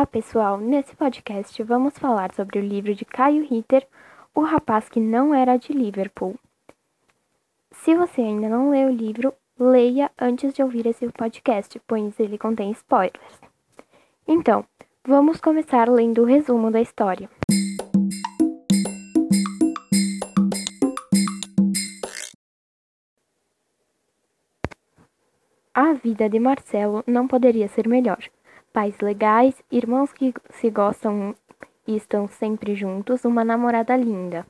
Olá, pessoal! Nesse podcast vamos falar sobre o livro de Caio Ritter, O Rapaz que Não Era de Liverpool. Se você ainda não leu o livro, leia antes de ouvir esse podcast, pois ele contém spoilers. Então, vamos começar lendo o resumo da história. A vida de Marcelo não poderia ser melhor pais legais, irmãos que se gostam e estão sempre juntos, uma namorada linda.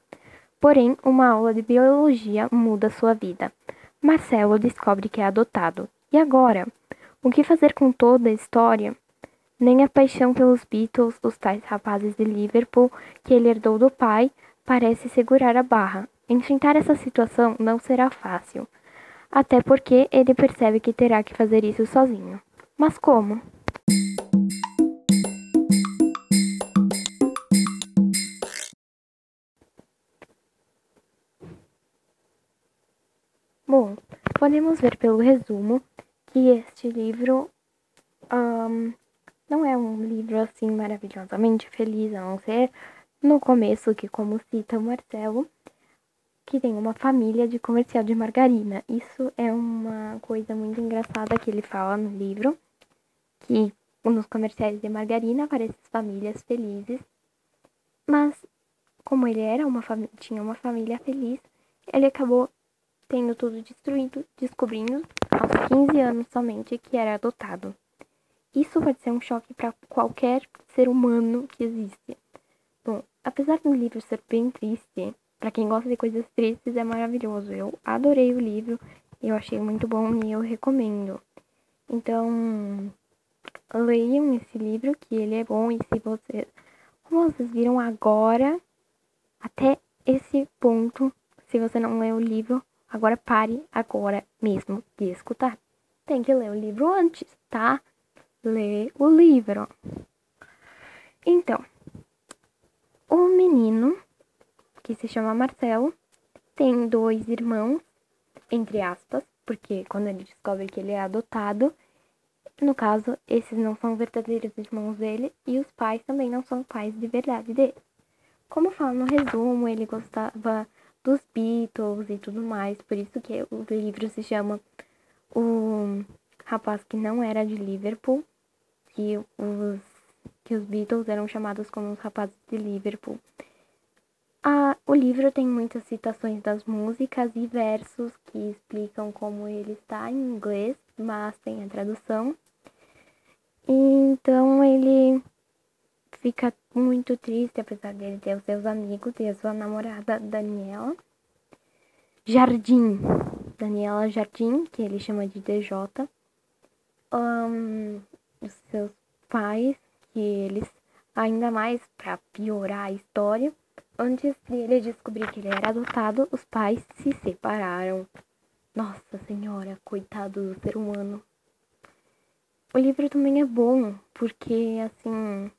Porém, uma aula de biologia muda sua vida. Marcelo descobre que é adotado. E agora? O que fazer com toda a história? Nem a paixão pelos Beatles, os tais rapazes de Liverpool que ele herdou do pai, parece segurar a barra. Enfrentar essa situação não será fácil. Até porque ele percebe que terá que fazer isso sozinho. Mas como? Bom, podemos ver pelo resumo que este livro um, não é um livro assim maravilhosamente feliz, a não ser no começo, que como cita o Marcelo, que tem uma família de comercial de margarina. Isso é uma coisa muito engraçada que ele fala no livro, que nos comerciais de margarina aparecem famílias felizes, mas como ele era uma tinha uma família feliz, ele acabou tendo tudo destruído, descobrindo aos 15 anos somente que era adotado. Isso pode ser um choque para qualquer ser humano que existe. Bom, apesar do livro ser bem triste, para quem gosta de coisas tristes é maravilhoso. Eu adorei o livro, eu achei muito bom e eu recomendo. Então, leiam esse livro que ele é bom e se vocês, como vocês viram agora, até esse ponto, se você não leu o livro, Agora pare agora mesmo de escutar. Tem que ler o livro antes, tá? Lê o livro. Então, o menino, que se chama Marcelo, tem dois irmãos, entre aspas, porque quando ele descobre que ele é adotado, no caso, esses não são verdadeiros irmãos dele e os pais também não são pais de verdade dele. Como fala no resumo, ele gostava dos Beatles e tudo mais. Por isso que o livro se chama O Rapaz que Não Era de Liverpool, que os, que os Beatles eram chamados como os rapazes de Liverpool. O livro tem muitas citações das músicas e versos que explicam como ele está em inglês, mas tem a tradução. Então ele fica muito triste, apesar dele ter os seus amigos e a sua namorada Daniela. Jardim, Daniela Jardim, que ele chama de DJ. Um, os seus pais, que eles, ainda mais para piorar a história, antes de ele descobrir que ele era adotado, os pais se separaram. Nossa Senhora, coitado do ser humano. O livro também é bom, porque assim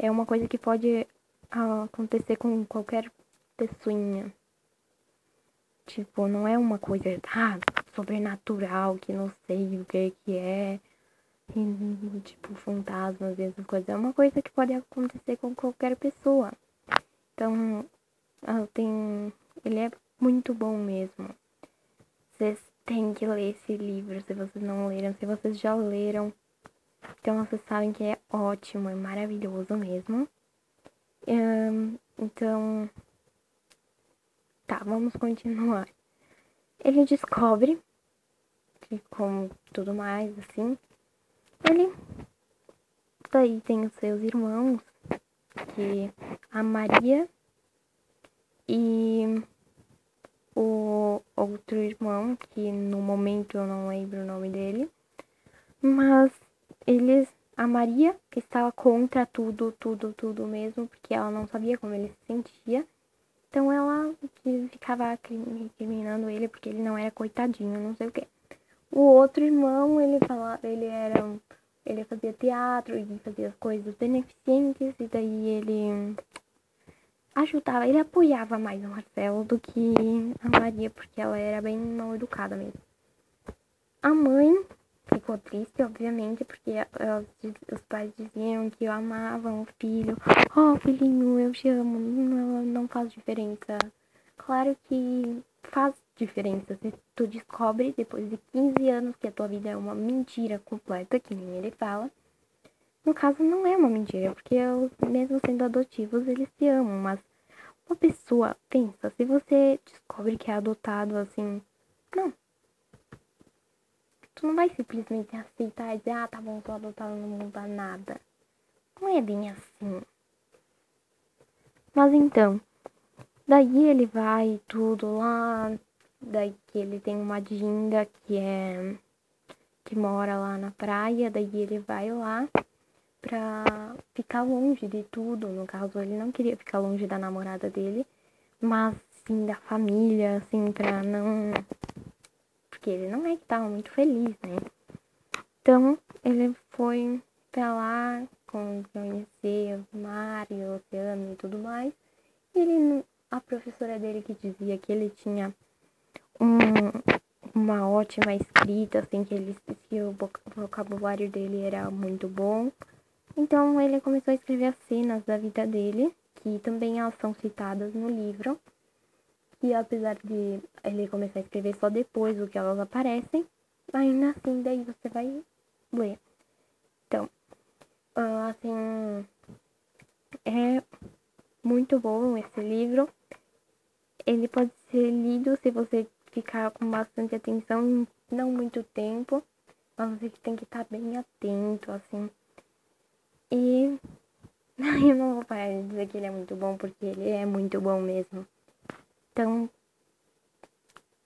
é uma coisa que pode acontecer com qualquer pessoinha. Tipo, não é uma coisa ah, sobrenatural que não sei o que que é. E, tipo, fantasmas e essas coisas. É uma coisa que pode acontecer com qualquer pessoa. Então, tem... ele é muito bom mesmo. Vocês têm que ler esse livro se vocês não leram. Se vocês já leram, então vocês sabem que é ótimo, é maravilhoso mesmo. Então, tá, vamos continuar. Ele descobre que, como tudo mais, assim, ele daí tem os seus irmãos, que a Maria e o outro irmão, que no momento eu não lembro o nome dele, mas eles a Maria estava contra tudo, tudo, tudo mesmo, porque ela não sabia como ele se sentia. Então ela ficava recriminando ele porque ele não era coitadinho, não sei o que. O outro irmão, ele falava, ele era ele fazia teatro e fazia coisas beneficentes e daí ele ajudava, ele apoiava mais o Marcelo do que a Maria, porque ela era bem mal educada mesmo. A mãe que ficou triste, obviamente, porque os pais diziam que amavam o filho. Oh, filhinho, eu te amo, não, não faz diferença. Claro que faz diferença se tu descobre depois de 15 anos que a tua vida é uma mentira completa, que nem ele fala. No caso, não é uma mentira, porque mesmo sendo adotivos, eles se amam, mas uma pessoa, pensa, se você descobre que é adotado assim, não. Tu não vai simplesmente aceitar e dizer, ah, tá bom, tô adotado, não muda nada. Não é bem assim. Mas então, daí ele vai tudo lá, daí que ele tem uma dinga que é que mora lá na praia, daí ele vai lá pra ficar longe de tudo. No caso, ele não queria ficar longe da namorada dele, mas sim da família, assim, pra não. Porque ele não é que tava muito feliz, né? Então, ele foi pra lá conhecer o mar e o oceano e tudo mais. E ele, a professora dele que dizia que ele tinha um, uma ótima escrita, assim, que ele que o vocabulário dele era muito bom. Então ele começou a escrever as cenas da vida dele, que também elas são citadas no livro. E apesar de ele começar a escrever só depois do que elas aparecem, ainda assim daí você vai ler. Então, ah, assim, é muito bom esse livro. Ele pode ser lido se você ficar com bastante atenção, não muito tempo, mas você tem que estar bem atento, assim, e eu não vou parar de dizer que ele é muito bom, porque ele é muito bom mesmo. Então,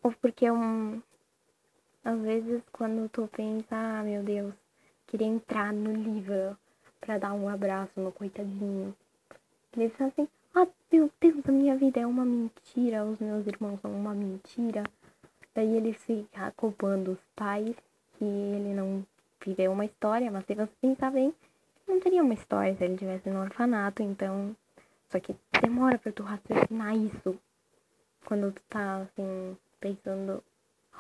ou porque um, às vezes quando tu pensa, ah meu Deus, queria entrar no livro para dar um abraço no coitadinho. Fala assim, ah meu Deus, a minha vida é uma mentira, os meus irmãos são uma mentira. Daí ele fica culpando os pais que ele não viveu uma história, mas se você pensar bem, não teria uma história se ele tivesse no orfanato, então. Só que demora pra tu raciocinar isso. Quando tu tá assim, pensando,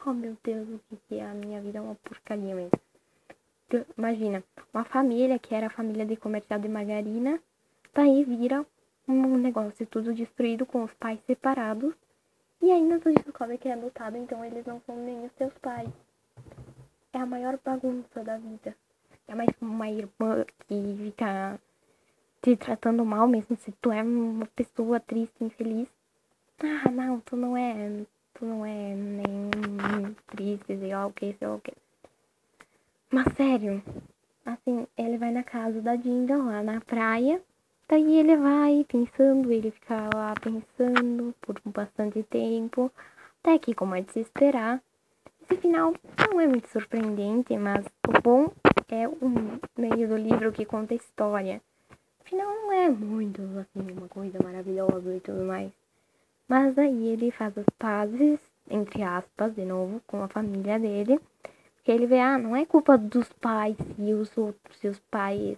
oh meu Deus, o que, que é a minha vida é uma porcaria mesmo. Imagina, uma família que era a família de comercial de margarina, daí vira um negócio tudo destruído com os pais separados. E ainda tu descobre que é adotado, então eles não são nem os teus pais. É a maior bagunça da vida é mais uma irmã que fica te tratando mal, mesmo se tu é uma pessoa triste, infeliz. Ah, não, tu não é, tu não é nem triste, lá o que, sei lá o que. Mas sério, assim, ele vai na casa da Dinda lá na praia, daí ele vai pensando, ele fica lá pensando por bastante tempo, até que, como é de se esperar, esse final não é muito surpreendente, mas o bom é um meio do livro que conta a história. Afinal, não é muito assim uma coisa maravilhosa e tudo mais. Mas aí ele faz as pazes, entre aspas, de novo, com a família dele. Porque ele vê, ah, não é culpa dos pais e os outros, seus pais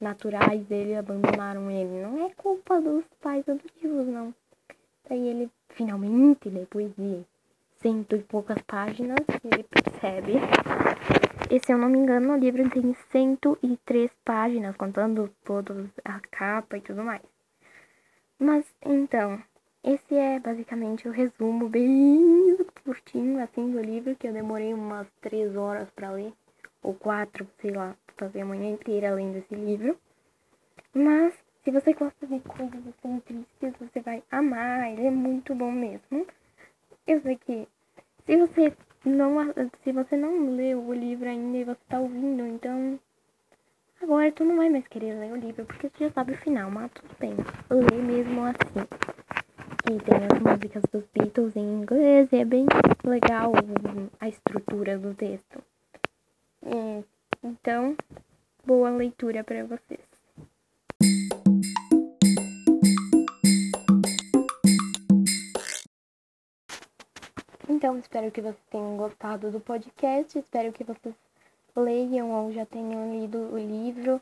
naturais dele abandonaram ele. Não é culpa dos pais adotivos, não. Daí ele finalmente, depois de cento e poucas páginas, ele percebe e se eu não me engano, o livro tem 103 páginas, contando todos a capa e tudo mais. Mas então, esse é basicamente o resumo bem curtinho assim do livro que eu demorei umas 3 horas para ler, ou 4, sei lá, fazer a manhã inteira lendo esse livro. Mas se você gosta de coisas assim tristes, você vai amar, ele é muito bom mesmo. Eu sei que se você não, se você não leu o livro ainda e você tá ouvindo, então agora tu não vai mais querer ler o livro porque tu já sabe o final, mas tudo bem. Lê mesmo assim. E tem as músicas dos Beatles em inglês e é bem legal a estrutura do texto. E, então, boa leitura para vocês. Então, espero que vocês tenham gostado do podcast. Espero que vocês leiam ou já tenham lido o livro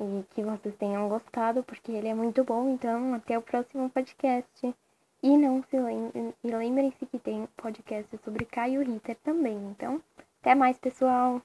e que vocês tenham gostado, porque ele é muito bom. Então, até o próximo podcast. E não se lembrem, e lembrem-se que tem podcast sobre Caio Ritter também. Então, até mais, pessoal!